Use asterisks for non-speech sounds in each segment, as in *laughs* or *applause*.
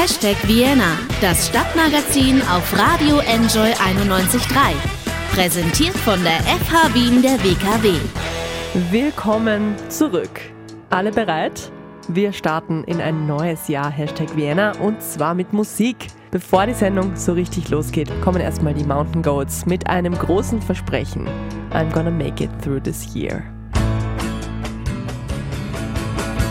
Hashtag Vienna, das Stadtmagazin auf Radio Enjoy 91.3. Präsentiert von der FH Wien der WKW. Willkommen zurück. Alle bereit? Wir starten in ein neues Jahr Hashtag Vienna und zwar mit Musik. Bevor die Sendung so richtig losgeht, kommen erstmal die Mountain Goats mit einem großen Versprechen. I'm gonna make it through this year.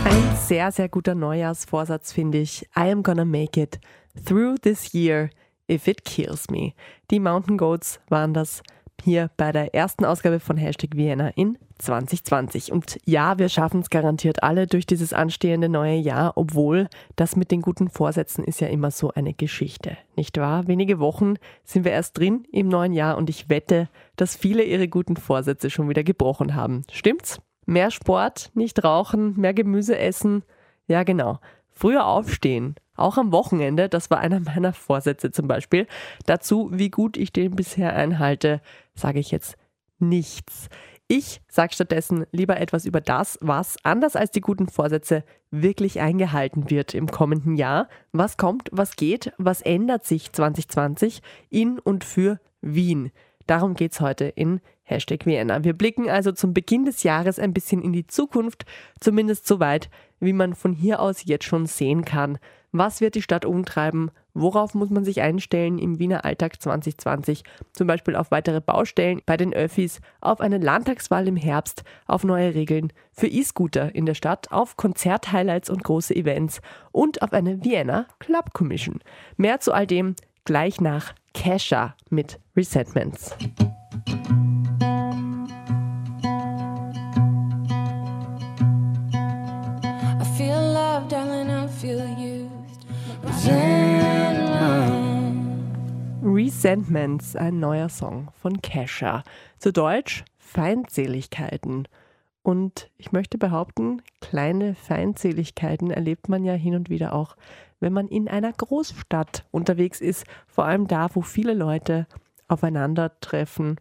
Ein sehr, sehr guter Neujahrsvorsatz finde ich. I am gonna make it through this year if it kills me. Die Mountain Goats waren das hier bei der ersten Ausgabe von Hashtag Vienna in 2020. Und ja, wir schaffen es garantiert alle durch dieses anstehende neue Jahr, obwohl das mit den guten Vorsätzen ist ja immer so eine Geschichte, nicht wahr? Wenige Wochen sind wir erst drin im neuen Jahr und ich wette, dass viele ihre guten Vorsätze schon wieder gebrochen haben. Stimmt's? Mehr Sport, nicht rauchen, mehr Gemüse essen. Ja, genau. Früher aufstehen, auch am Wochenende, das war einer meiner Vorsätze zum Beispiel. Dazu, wie gut ich den bisher einhalte, sage ich jetzt nichts. Ich sage stattdessen lieber etwas über das, was, anders als die guten Vorsätze, wirklich eingehalten wird im kommenden Jahr. Was kommt, was geht, was ändert sich 2020 in und für Wien. Darum geht es heute in Hashtag Vienna. Wir blicken also zum Beginn des Jahres ein bisschen in die Zukunft, zumindest so weit, wie man von hier aus jetzt schon sehen kann. Was wird die Stadt umtreiben? Worauf muss man sich einstellen im Wiener Alltag 2020? Zum Beispiel auf weitere Baustellen bei den Öffis, auf eine Landtagswahl im Herbst, auf neue Regeln für E-Scooter in der Stadt, auf Konzerthighlights und große Events und auf eine Vienna Club Commission. Mehr zu all dem gleich nach Kesha mit Resentments. Feel used. Resentments, ein neuer Song von Kesha. Zu Deutsch Feindseligkeiten. Und ich möchte behaupten, kleine Feindseligkeiten erlebt man ja hin und wieder auch, wenn man in einer Großstadt unterwegs ist, vor allem da, wo viele Leute aufeinandertreffen,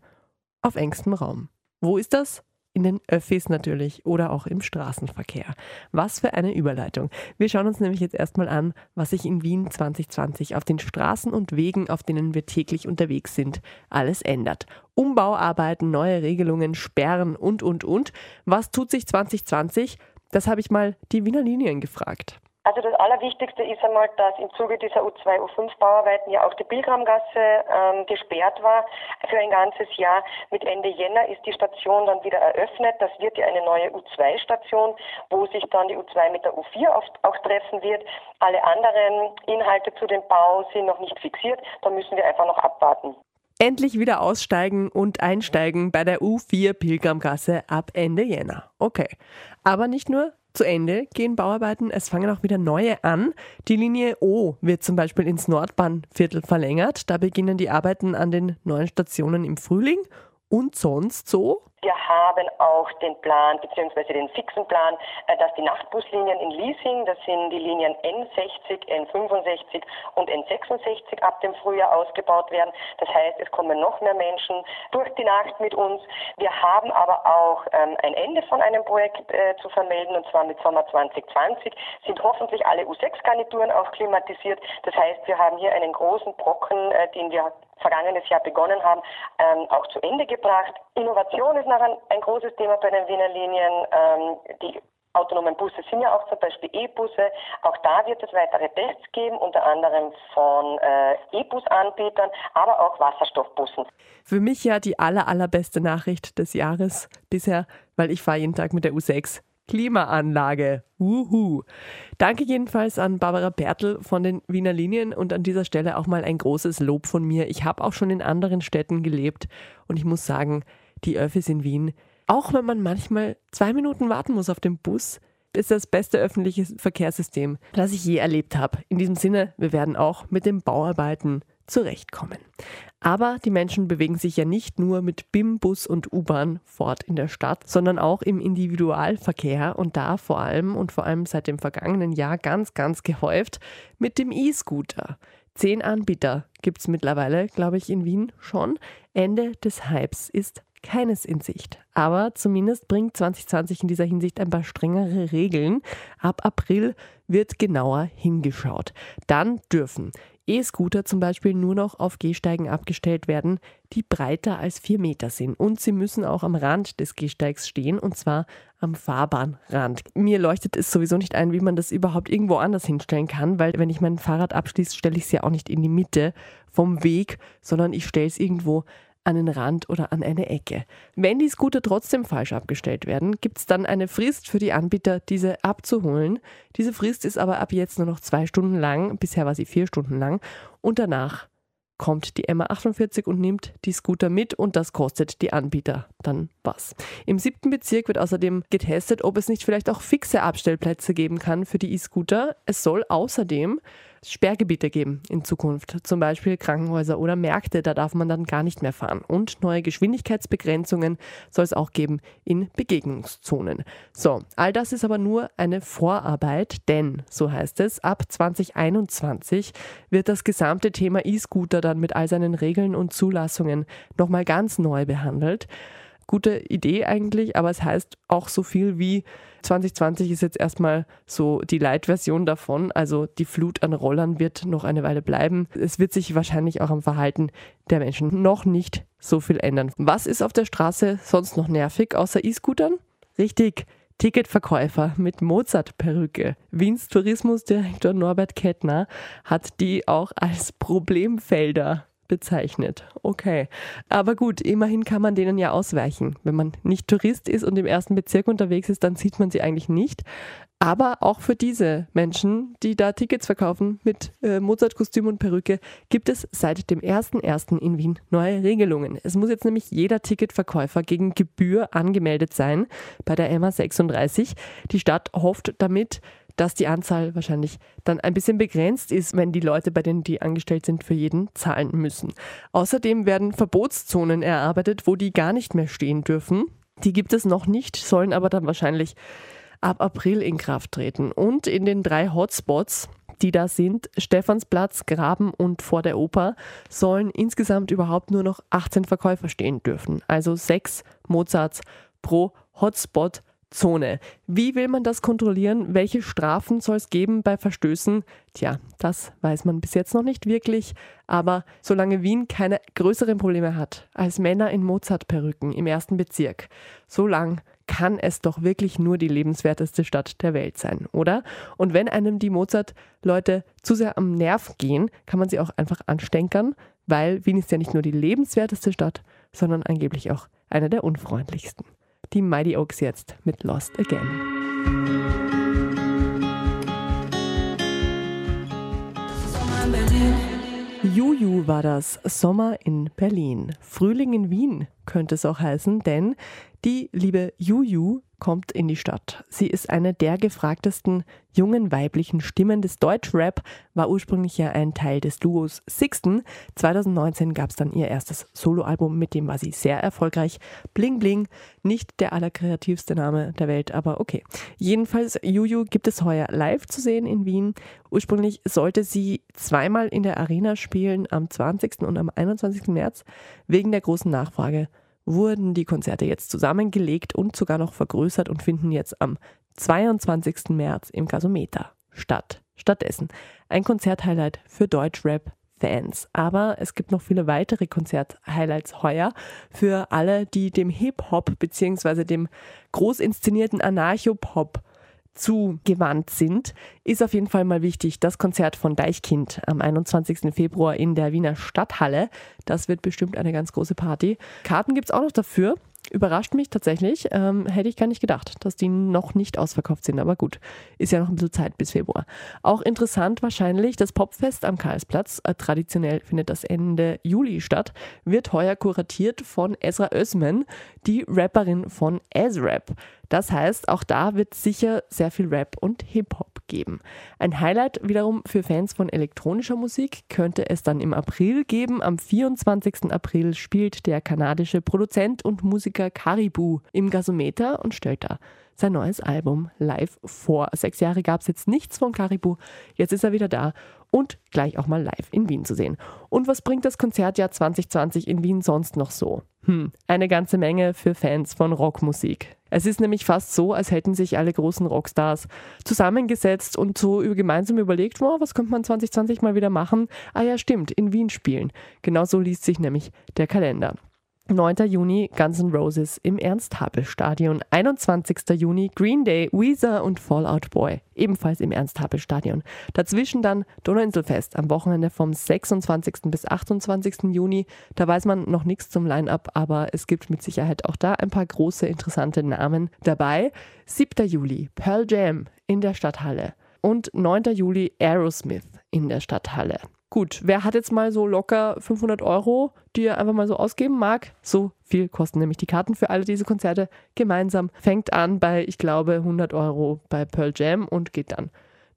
auf engstem Raum. Wo ist das? In den Öffis natürlich oder auch im Straßenverkehr. Was für eine Überleitung. Wir schauen uns nämlich jetzt erstmal an, was sich in Wien 2020 auf den Straßen und Wegen, auf denen wir täglich unterwegs sind, alles ändert. Umbauarbeiten, neue Regelungen, Sperren und, und, und. Was tut sich 2020? Das habe ich mal die Wiener Linien gefragt. Also das Allerwichtigste ist einmal, dass im Zuge dieser U2, U5-Bauarbeiten ja auch die Pilgramgasse ähm, gesperrt war für ein ganzes Jahr. Mit Ende Jänner ist die Station dann wieder eröffnet. Das wird ja eine neue U2-Station, wo sich dann die U2 mit der U4 auch, auch treffen wird. Alle anderen Inhalte zu dem Bau sind noch nicht fixiert. Da müssen wir einfach noch abwarten. Endlich wieder aussteigen und einsteigen bei der U4 Pilgramgasse ab Ende Jänner. Okay. Aber nicht nur zu Ende gehen Bauarbeiten, es fangen auch wieder neue an. Die Linie O wird zum Beispiel ins Nordbahnviertel verlängert. Da beginnen die Arbeiten an den neuen Stationen im Frühling. Und sonst so? Wir haben auch den Plan, beziehungsweise den fixen Plan, äh, dass die Nachtbuslinien in Leasing, das sind die Linien N60, N65 und N66 ab dem Frühjahr ausgebaut werden. Das heißt, es kommen noch mehr Menschen durch die Nacht mit uns. Wir haben aber auch ähm, ein Ende von einem Projekt äh, zu vermelden, und zwar mit Sommer 2020 sind hoffentlich alle U6-Garnituren auch klimatisiert. Das heißt, wir haben hier einen großen Brocken, äh, den wir vergangenes Jahr begonnen haben, ähm, auch zu Ende gebracht. Innovation ist ein, ein großes Thema bei den Wiener Linien. Ähm, die autonomen Busse sind ja auch zum Beispiel E-Busse. Auch da wird es weitere Tests geben, unter anderem von äh, E-Bus-Anbietern, aber auch Wasserstoffbussen. Für mich ja die aller, allerbeste Nachricht des Jahres bisher, weil ich fahre jeden Tag mit der U6. Klimaanlage. Wuhu. Danke jedenfalls an Barbara Bertel von den Wiener Linien und an dieser Stelle auch mal ein großes Lob von mir. Ich habe auch schon in anderen Städten gelebt und ich muss sagen, die Öffis in Wien, auch wenn man manchmal zwei Minuten warten muss auf den Bus, ist das beste öffentliche Verkehrssystem, das ich je erlebt habe. In diesem Sinne, wir werden auch mit den Bauarbeiten zurechtkommen. Aber die Menschen bewegen sich ja nicht nur mit BIM, Bus und U-Bahn fort in der Stadt, sondern auch im Individualverkehr und da vor allem und vor allem seit dem vergangenen Jahr ganz, ganz gehäuft mit dem E-Scooter. Zehn Anbieter gibt es mittlerweile, glaube ich, in Wien schon. Ende des Hypes ist keines in Sicht. Aber zumindest bringt 2020 in dieser Hinsicht ein paar strengere Regeln. Ab April wird genauer hingeschaut. Dann dürfen E-Scooter zum Beispiel nur noch auf Gehsteigen abgestellt werden, die breiter als vier Meter sind. Und sie müssen auch am Rand des Gehsteigs stehen, und zwar am Fahrbahnrand. Mir leuchtet es sowieso nicht ein, wie man das überhaupt irgendwo anders hinstellen kann, weil wenn ich mein Fahrrad abschließe, stelle ich es ja auch nicht in die Mitte vom Weg, sondern ich stelle es irgendwo an den Rand oder an eine Ecke. Wenn die Scooter trotzdem falsch abgestellt werden, gibt es dann eine Frist für die Anbieter, diese abzuholen. Diese Frist ist aber ab jetzt nur noch zwei Stunden lang, bisher war sie vier Stunden lang und danach kommt die MA48 und nimmt die Scooter mit und das kostet die Anbieter dann was. Im siebten Bezirk wird außerdem getestet, ob es nicht vielleicht auch fixe Abstellplätze geben kann für die E-Scooter. Es soll außerdem Sperrgebiete geben in Zukunft, zum Beispiel Krankenhäuser oder Märkte, da darf man dann gar nicht mehr fahren. Und neue Geschwindigkeitsbegrenzungen soll es auch geben in Begegnungszonen. So, all das ist aber nur eine Vorarbeit, denn, so heißt es, ab 2021 wird das gesamte Thema E-Scooter dann mit all seinen Regeln und Zulassungen nochmal ganz neu behandelt gute Idee eigentlich, aber es heißt auch so viel wie 2020 ist jetzt erstmal so die Light-Version davon. Also die Flut an Rollern wird noch eine Weile bleiben. Es wird sich wahrscheinlich auch am Verhalten der Menschen noch nicht so viel ändern. Was ist auf der Straße sonst noch nervig außer E-Scootern? Richtig, Ticketverkäufer mit Mozart-Perücke. Wiens Tourismusdirektor Norbert Kettner hat die auch als Problemfelder bezeichnet. Okay. Aber gut, immerhin kann man denen ja ausweichen. Wenn man nicht Tourist ist und im ersten Bezirk unterwegs ist, dann sieht man sie eigentlich nicht. Aber auch für diese Menschen, die da Tickets verkaufen mit äh, Mozart-Kostüm und Perücke, gibt es seit dem 1.1. in Wien neue Regelungen. Es muss jetzt nämlich jeder Ticketverkäufer gegen Gebühr angemeldet sein bei der MA 36. Die Stadt hofft damit, dass die Anzahl wahrscheinlich dann ein bisschen begrenzt ist, wenn die Leute, bei denen die angestellt sind, für jeden zahlen müssen. Außerdem werden Verbotszonen erarbeitet, wo die gar nicht mehr stehen dürfen. Die gibt es noch nicht, sollen aber dann wahrscheinlich ab April in Kraft treten. Und in den drei Hotspots, die da sind, Stephansplatz, Graben und vor der Oper, sollen insgesamt überhaupt nur noch 18 Verkäufer stehen dürfen. Also sechs Mozarts pro Hotspot Zone. Wie will man das kontrollieren? Welche Strafen soll es geben bei Verstößen? Tja, das weiß man bis jetzt noch nicht wirklich. Aber solange Wien keine größeren Probleme hat als Männer in Mozart-Perücken im ersten Bezirk, solange kann es doch wirklich nur die lebenswerteste Stadt der Welt sein, oder? Und wenn einem die Mozart-Leute zu sehr am Nerv gehen, kann man sie auch einfach anstenkern, weil Wien ist ja nicht nur die lebenswerteste Stadt, sondern angeblich auch eine der unfreundlichsten die Mighty Oaks jetzt mit Lost Again. Juju war das Sommer in Berlin. Frühling in Wien könnte es auch heißen, denn die liebe Juju kommt in die Stadt. Sie ist eine der gefragtesten jungen weiblichen Stimmen des Deutschrap, war ursprünglich ja ein Teil des Duos Sixten. 2019 gab es dann ihr erstes Soloalbum, mit dem war sie sehr erfolgreich. Bling Bling, nicht der allerkreativste Name der Welt, aber okay. Jedenfalls, Juju gibt es heuer live zu sehen in Wien. Ursprünglich sollte sie zweimal in der Arena spielen, am 20. und am 21. März. Wegen der großen Nachfrage wurden die Konzerte jetzt zusammengelegt und sogar noch vergrößert und finden jetzt am 22. März im Gasometer statt. Stattdessen ein Konzerthighlight für Deutschrap Fans. Aber es gibt noch viele weitere Konzerthighlights heuer für alle, die dem Hip-Hop bzw. dem groß inszenierten Anarcho-Pop zugewandt sind, ist auf jeden Fall mal wichtig. Das Konzert von Deichkind am 21. Februar in der Wiener Stadthalle. Das wird bestimmt eine ganz große Party. Karten gibt es auch noch dafür. Überrascht mich tatsächlich. Ähm, hätte ich gar nicht gedacht, dass die noch nicht ausverkauft sind. Aber gut, ist ja noch ein bisschen Zeit bis Februar. Auch interessant wahrscheinlich, das Popfest am Karlsplatz, äh, traditionell findet das Ende Juli statt, wird heuer kuratiert von Ezra Özmen, die Rapperin von Ezrap. Das heißt, auch da wird sicher sehr viel Rap und Hip-Hop geben. Ein Highlight wiederum für Fans von elektronischer Musik könnte es dann im April geben. Am 24. April spielt der kanadische Produzent und Musiker Caribou im Gasometer und stellt da sein neues Album live vor. Sechs Jahre gab es jetzt nichts von Caribou, jetzt ist er wieder da und gleich auch mal live in Wien zu sehen. Und was bringt das Konzertjahr 2020 in Wien sonst noch so? Hm, eine ganze Menge für Fans von Rockmusik. Es ist nämlich fast so, als hätten sich alle großen Rockstars zusammengesetzt und so gemeinsam überlegt, wow, was könnte man 2020 mal wieder machen? Ah ja, stimmt, in Wien spielen. Genau so liest sich nämlich der Kalender. 9. Juni Guns N' Roses im Ernst-Happel-Stadion. 21. Juni Green Day, Weezer und Fallout Boy, ebenfalls im Ernst-Happel-Stadion. Dazwischen dann Donauinselfest am Wochenende vom 26. bis 28. Juni. Da weiß man noch nichts zum Line-Up, aber es gibt mit Sicherheit auch da ein paar große interessante Namen dabei. 7. Juli Pearl Jam in der Stadthalle und 9. Juli Aerosmith in der Stadthalle. Gut, wer hat jetzt mal so locker 500 Euro, die er einfach mal so ausgeben mag? So viel kosten nämlich die Karten für alle diese Konzerte gemeinsam. Fängt an bei, ich glaube, 100 Euro bei Pearl Jam und geht dann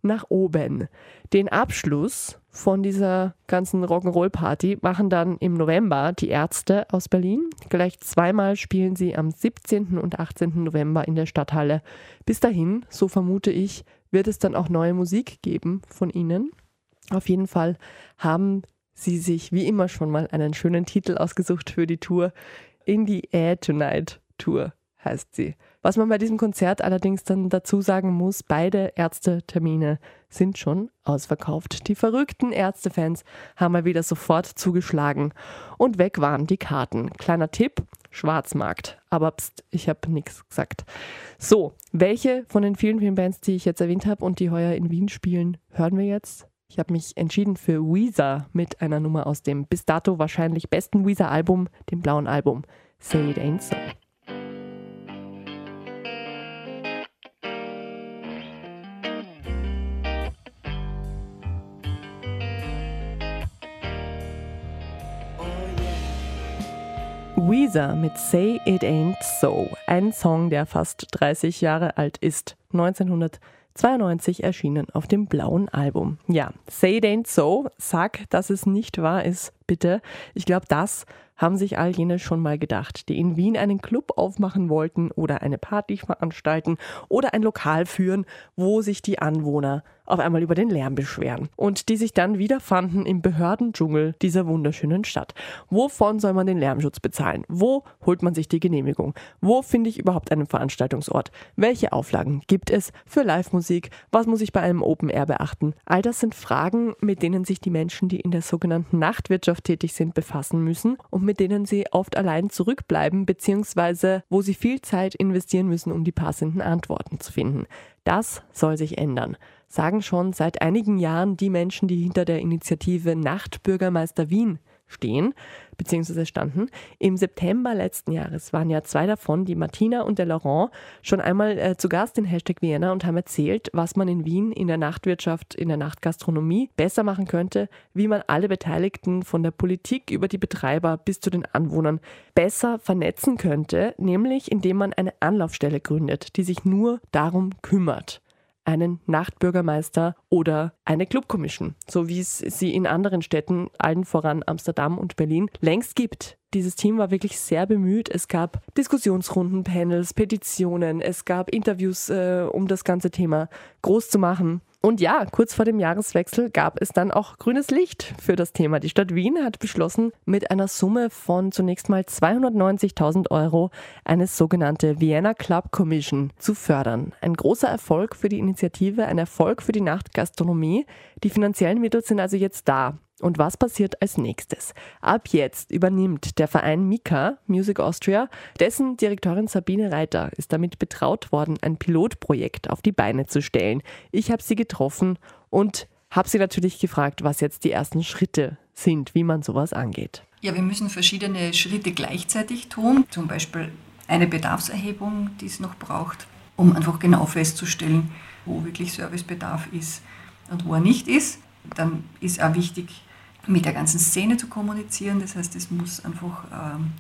nach oben. Den Abschluss von dieser ganzen Rock'n'Roll-Party machen dann im November die Ärzte aus Berlin. Gleich zweimal spielen sie am 17. und 18. November in der Stadthalle. Bis dahin, so vermute ich, wird es dann auch neue Musik geben von ihnen. Auf jeden Fall haben sie sich wie immer schon mal einen schönen Titel ausgesucht für die Tour. In the Air Tonight Tour heißt sie. Was man bei diesem Konzert allerdings dann dazu sagen muss, beide Ärztetermine sind schon ausverkauft. Die verrückten Ärztefans haben mal wieder sofort zugeschlagen und weg waren die Karten. Kleiner Tipp, Schwarzmarkt. Aber pst, ich habe nichts gesagt. So, welche von den vielen, vielen Bands, die ich jetzt erwähnt habe und die heuer in Wien spielen, hören wir jetzt? Ich habe mich entschieden für Weezer mit einer Nummer aus dem bis dato wahrscheinlich besten Weezer-Album, dem blauen Album Say It Ain't So. Weezer mit Say It Ain't So, ein Song, der fast 30 Jahre alt ist, 1900 92 erschienen auf dem blauen Album. Ja, Say It Ain't So, sag, dass es nicht wahr ist, bitte. Ich glaube, das haben sich all jene schon mal gedacht, die in Wien einen Club aufmachen wollten oder eine Party veranstalten oder ein Lokal führen, wo sich die Anwohner auf einmal über den Lärm beschweren und die sich dann wiederfanden im Behördendschungel dieser wunderschönen Stadt. Wovon soll man den Lärmschutz bezahlen? Wo holt man sich die Genehmigung? Wo finde ich überhaupt einen Veranstaltungsort? Welche Auflagen gibt es für Live-Musik? Was muss ich bei einem Open Air beachten? All das sind Fragen, mit denen sich die Menschen, die in der sogenannten Nachtwirtschaft tätig sind, befassen müssen und mit denen sie oft allein zurückbleiben, beziehungsweise wo sie viel Zeit investieren müssen, um die passenden Antworten zu finden. Das soll sich ändern sagen schon seit einigen Jahren die Menschen, die hinter der Initiative Nachtbürgermeister Wien stehen, beziehungsweise standen. Im September letzten Jahres waren ja zwei davon, die Martina und der Laurent, schon einmal äh, zu Gast in Hashtag Vienna und haben erzählt, was man in Wien in der Nachtwirtschaft, in der Nachtgastronomie besser machen könnte, wie man alle Beteiligten von der Politik über die Betreiber bis zu den Anwohnern besser vernetzen könnte, nämlich indem man eine Anlaufstelle gründet, die sich nur darum kümmert einen Nachtbürgermeister oder eine Clubkommission, so wie es sie in anderen Städten, allen voran Amsterdam und Berlin, längst gibt. Dieses Team war wirklich sehr bemüht. Es gab Diskussionsrunden, Panels, Petitionen, es gab Interviews, äh, um das ganze Thema groß zu machen. Und ja, kurz vor dem Jahreswechsel gab es dann auch grünes Licht für das Thema. Die Stadt Wien hat beschlossen, mit einer Summe von zunächst mal 290.000 Euro eine sogenannte Vienna Club Commission zu fördern. Ein großer Erfolg für die Initiative, ein Erfolg für die Nachtgastronomie. Die finanziellen Mittel sind also jetzt da. Und was passiert als nächstes? Ab jetzt übernimmt der Verein Mika Music Austria, dessen Direktorin Sabine Reiter ist damit betraut worden, ein Pilotprojekt auf die Beine zu stellen. Ich habe sie getroffen und habe sie natürlich gefragt, was jetzt die ersten Schritte sind, wie man sowas angeht. Ja, wir müssen verschiedene Schritte gleichzeitig tun, zum Beispiel eine Bedarfserhebung, die es noch braucht, um einfach genau festzustellen, wo wirklich Servicebedarf ist und wo er nicht ist. Dann ist auch wichtig, mit der ganzen Szene zu kommunizieren. Das heißt, es muss einfach ähm,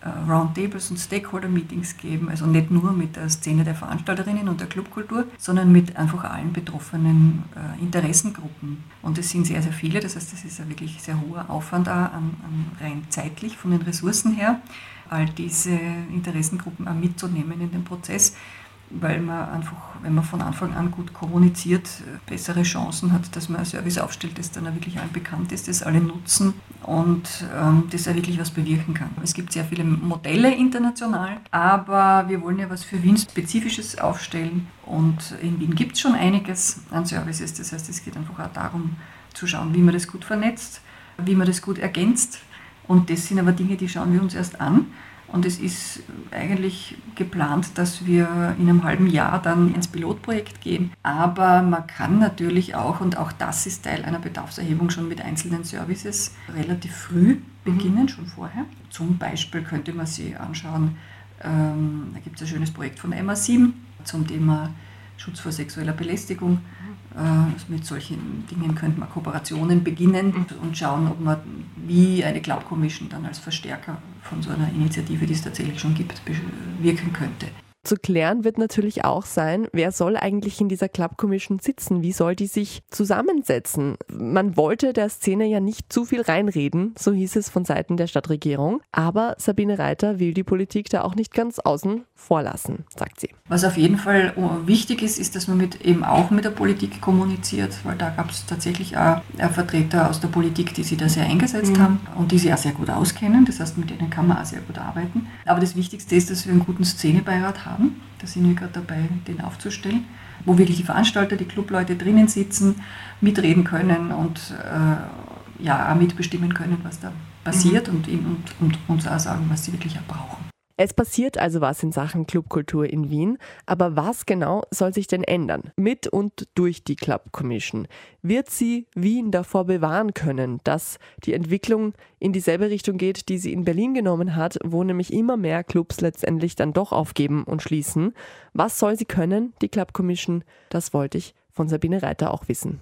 äh, Roundtables und Stakeholder-Meetings geben, also nicht nur mit der Szene der Veranstalterinnen und der Clubkultur, sondern mit einfach allen betroffenen äh, Interessengruppen. Und es sind sehr, sehr viele, das heißt, es ist ein wirklich sehr hoher Aufwand an, an rein zeitlich von den Ressourcen her, all diese Interessengruppen auch mitzunehmen in den Prozess. Weil man einfach, wenn man von Anfang an gut kommuniziert, bessere Chancen hat, dass man ein Service aufstellt, das dann auch wirklich allen bekannt ist, das alle nutzen und ähm, das auch wirklich was bewirken kann. Es gibt sehr viele Modelle international, aber wir wollen ja was für Wien Spezifisches aufstellen und in Wien gibt es schon einiges an Services. Das heißt, es geht einfach auch darum zu schauen, wie man das gut vernetzt, wie man das gut ergänzt und das sind aber Dinge, die schauen wir uns erst an und es ist eigentlich geplant, dass wir in einem halben Jahr dann ins Pilotprojekt gehen. Aber man kann natürlich auch, und auch das ist Teil einer Bedarfserhebung, schon mit einzelnen Services relativ früh beginnen, mhm. schon vorher. Zum Beispiel könnte man sich anschauen, ähm, da gibt es ein schönes Projekt von MA7 zum Thema Schutz vor sexueller Belästigung. Äh, mit solchen Dingen könnte man Kooperationen beginnen mhm. und schauen, ob man wie eine Cloud Commission dann als Verstärker von so einer Initiative, die es tatsächlich schon gibt, wirken könnte. Zu klären wird natürlich auch sein, wer soll eigentlich in dieser Club Commission sitzen? Wie soll die sich zusammensetzen? Man wollte der Szene ja nicht zu viel reinreden, so hieß es von Seiten der Stadtregierung. Aber Sabine Reiter will die Politik da auch nicht ganz außen vorlassen, sagt sie. Was auf jeden Fall oh, wichtig ist, ist, dass man mit, eben auch mit der Politik kommuniziert, weil da gab es tatsächlich auch Vertreter aus der Politik, die sich da sehr eingesetzt mhm. haben und die sich auch sehr gut auskennen. Das heißt, mit denen kann man auch sehr gut arbeiten. Aber das Wichtigste ist, dass wir einen guten Szenebeirat haben haben. Da sind wir gerade dabei, den aufzustellen, wo wirklich die Veranstalter, die Clubleute drinnen sitzen, mitreden können und äh, ja, auch mitbestimmen können, was da passiert mhm. und, und, und uns auch sagen, was sie wirklich auch brauchen. Es passiert also was in Sachen Clubkultur in Wien, aber was genau soll sich denn ändern? Mit und durch die Club Commission. Wird sie Wien davor bewahren können, dass die Entwicklung in dieselbe Richtung geht, die sie in Berlin genommen hat, wo nämlich immer mehr Clubs letztendlich dann doch aufgeben und schließen? Was soll sie können, die Club Commission? Das wollte ich von Sabine Reiter auch wissen.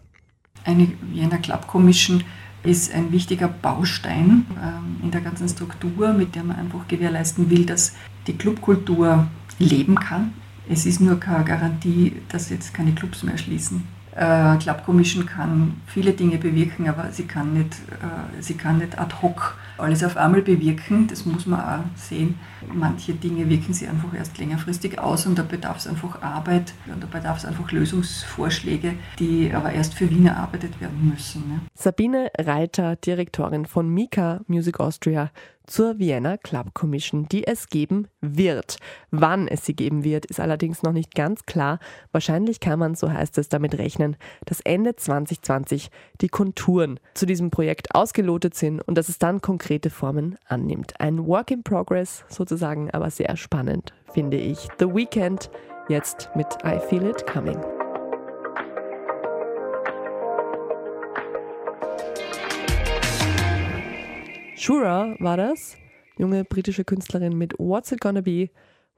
Eine Wiener Club Commission ist ein wichtiger Baustein ähm, in der ganzen Struktur, mit der man einfach gewährleisten will, dass die Clubkultur leben kann. Es ist nur keine Garantie, dass jetzt keine Clubs mehr schließen. Äh, Club Commission kann viele Dinge bewirken, aber sie kann nicht, äh, sie kann nicht ad hoc alles auf einmal bewirken. Das muss man auch sehen. Manche Dinge wirken sie einfach erst längerfristig aus und da bedarf es einfach Arbeit und da bedarf es einfach Lösungsvorschläge, die aber erst für Wien erarbeitet werden müssen. Ne? Sabine Reiter, Direktorin von Mika Music Austria, zur Vienna Club Commission, die es geben wird. Wann es sie geben wird, ist allerdings noch nicht ganz klar. Wahrscheinlich kann man, so heißt es, damit rechnen, dass Ende 2020 die Konturen zu diesem Projekt ausgelotet sind und dass es dann konkrete Formen annimmt. Ein Work in Progress sozusagen, aber sehr spannend, finde ich. The Weekend jetzt mit I Feel It Coming. Shura war das, junge britische Künstlerin mit What's It Gonna Be.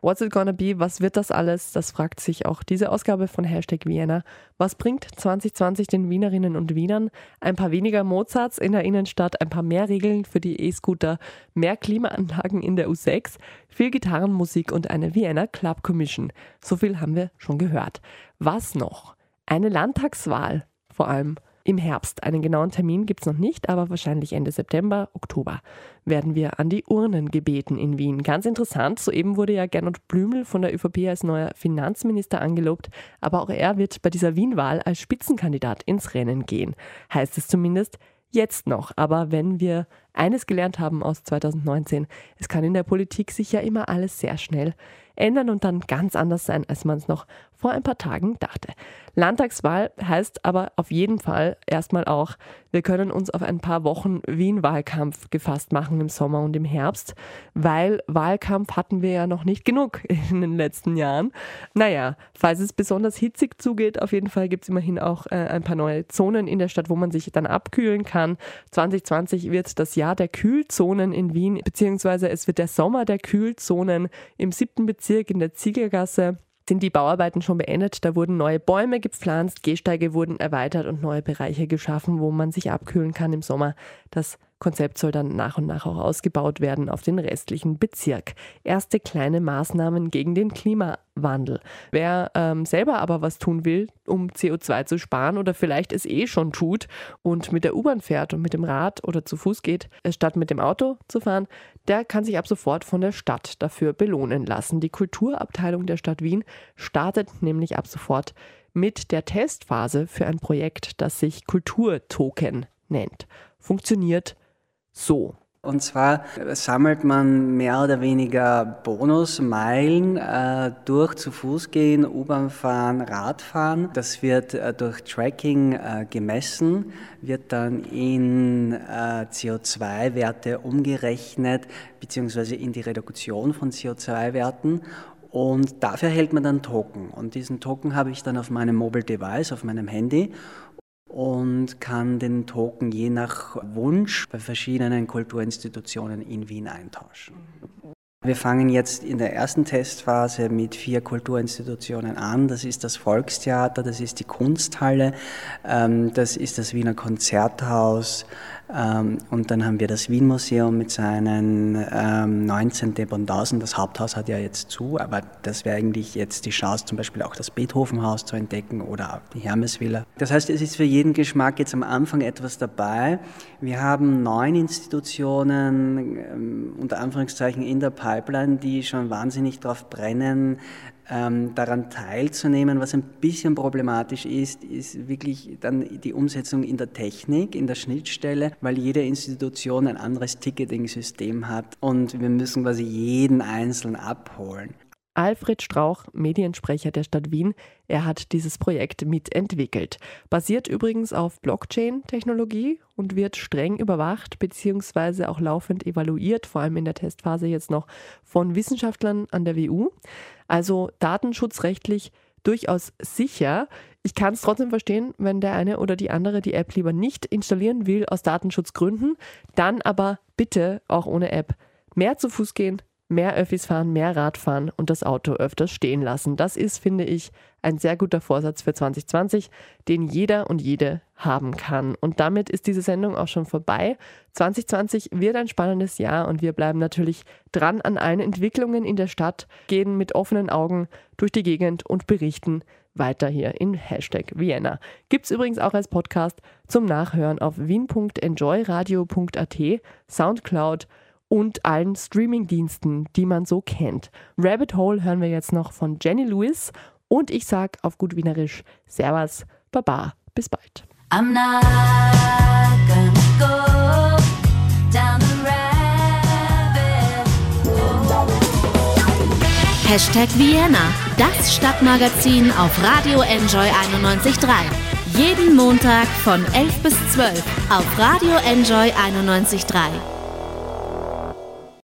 What's It Gonna Be? Was wird das alles? Das fragt sich auch diese Ausgabe von Hashtag Vienna. Was bringt 2020 den Wienerinnen und Wienern? Ein paar weniger Mozarts in der Innenstadt, ein paar mehr Regeln für die E-Scooter, mehr Klimaanlagen in der U6, viel Gitarrenmusik und eine Vienna Club Commission. So viel haben wir schon gehört. Was noch? Eine Landtagswahl vor allem im Herbst. Einen genauen Termin gibt es noch nicht, aber wahrscheinlich Ende September, Oktober werden wir an die Urnen gebeten in Wien. Ganz interessant, soeben wurde ja Gernot Blümel von der ÖVP als neuer Finanzminister angelobt, aber auch er wird bei dieser Wien-Wahl als Spitzenkandidat ins Rennen gehen. Heißt es zumindest jetzt noch. Aber wenn wir eines gelernt haben aus 2019, es kann in der Politik sich ja immer alles sehr schnell ändern und dann ganz anders sein, als man es noch vor ein paar Tagen dachte. Landtagswahl heißt aber auf jeden Fall erstmal auch, wir können uns auf ein paar Wochen Wien-Wahlkampf gefasst machen im Sommer und im Herbst, weil Wahlkampf hatten wir ja noch nicht genug *laughs* in den letzten Jahren. Naja, falls es besonders hitzig zugeht, auf jeden Fall gibt es immerhin auch äh, ein paar neue Zonen in der Stadt, wo man sich dann abkühlen kann. 2020 wird das Jahr der Kühlzonen in Wien, beziehungsweise es wird der Sommer der Kühlzonen im siebten Bezirk in der Ziegelgasse sind die Bauarbeiten schon beendet. Da wurden neue Bäume gepflanzt, Gehsteige wurden erweitert und neue Bereiche geschaffen, wo man sich abkühlen kann im Sommer. Das Konzept soll dann nach und nach auch ausgebaut werden auf den restlichen Bezirk. Erste kleine Maßnahmen gegen den Klimawandel. Wer ähm, selber aber was tun will, um CO2 zu sparen oder vielleicht es eh schon tut und mit der U-Bahn fährt und mit dem Rad oder zu Fuß geht, äh, statt mit dem Auto zu fahren, der kann sich ab sofort von der Stadt dafür belohnen lassen. Die Kulturabteilung der Stadt Wien startet nämlich ab sofort mit der Testphase für ein Projekt, das sich Kulturtoken nennt. Funktioniert so. Und zwar sammelt man mehr oder weniger Bonusmeilen äh, durch zu Fuß gehen, U-Bahn fahren, Radfahren. Das wird äh, durch Tracking äh, gemessen, wird dann in äh, CO2-Werte umgerechnet, beziehungsweise in die Reduktion von CO2-Werten. Und dafür erhält man dann Token. Und diesen Token habe ich dann auf meinem Mobile Device, auf meinem Handy und kann den Token je nach Wunsch bei verschiedenen Kulturinstitutionen in Wien eintauschen. Wir fangen jetzt in der ersten Testphase mit vier Kulturinstitutionen an. Das ist das Volkstheater, das ist die Kunsthalle, ähm, das ist das Wiener Konzerthaus, ähm, und dann haben wir das Wien-Museum mit seinen ähm, 19 Dependancen. Das Haupthaus hat ja jetzt zu, aber das wäre eigentlich jetzt die Chance, zum Beispiel auch das Beethovenhaus zu entdecken oder die Hermesvilla. Das heißt, es ist für jeden Geschmack jetzt am Anfang etwas dabei. Wir haben neun Institutionen, ähm, unter Anführungszeichen, in der Pipeline, die schon wahnsinnig drauf brennen, ähm, daran teilzunehmen. Was ein bisschen problematisch ist, ist wirklich dann die Umsetzung in der Technik, in der Schnittstelle, weil jede Institution ein anderes Ticketing-System hat und wir müssen quasi jeden einzeln abholen. Alfred Strauch, Mediensprecher der Stadt Wien, er hat dieses Projekt mitentwickelt. Basiert übrigens auf Blockchain-Technologie und wird streng überwacht bzw. auch laufend evaluiert, vor allem in der Testphase jetzt noch von Wissenschaftlern an der WU. Also datenschutzrechtlich durchaus sicher. Ich kann es trotzdem verstehen, wenn der eine oder die andere die App lieber nicht installieren will aus Datenschutzgründen, dann aber bitte auch ohne App mehr zu Fuß gehen, mehr Öffis fahren, mehr Rad fahren und das Auto öfters stehen lassen. Das ist, finde ich, ein sehr guter Vorsatz für 2020, den jeder und jede haben kann. Und damit ist diese Sendung auch schon vorbei. 2020 wird ein spannendes Jahr und wir bleiben natürlich dran an allen Entwicklungen in der Stadt, gehen mit offenen Augen durch die Gegend und berichten weiter hier in Hashtag Vienna. Gibt es übrigens auch als Podcast zum Nachhören auf wien.enjoyradio.at, Soundcloud und allen Streamingdiensten, die man so kennt. Rabbit Hole hören wir jetzt noch von Jenny Lewis und ich sag auf gut Wienerisch Servus, Baba, bis bald. I'm not gonna go down the rabbit Hashtag Vienna, das Stadtmagazin auf Radio Enjoy 91.3. Jeden Montag von 11 bis 12 auf Radio Enjoy 91.3.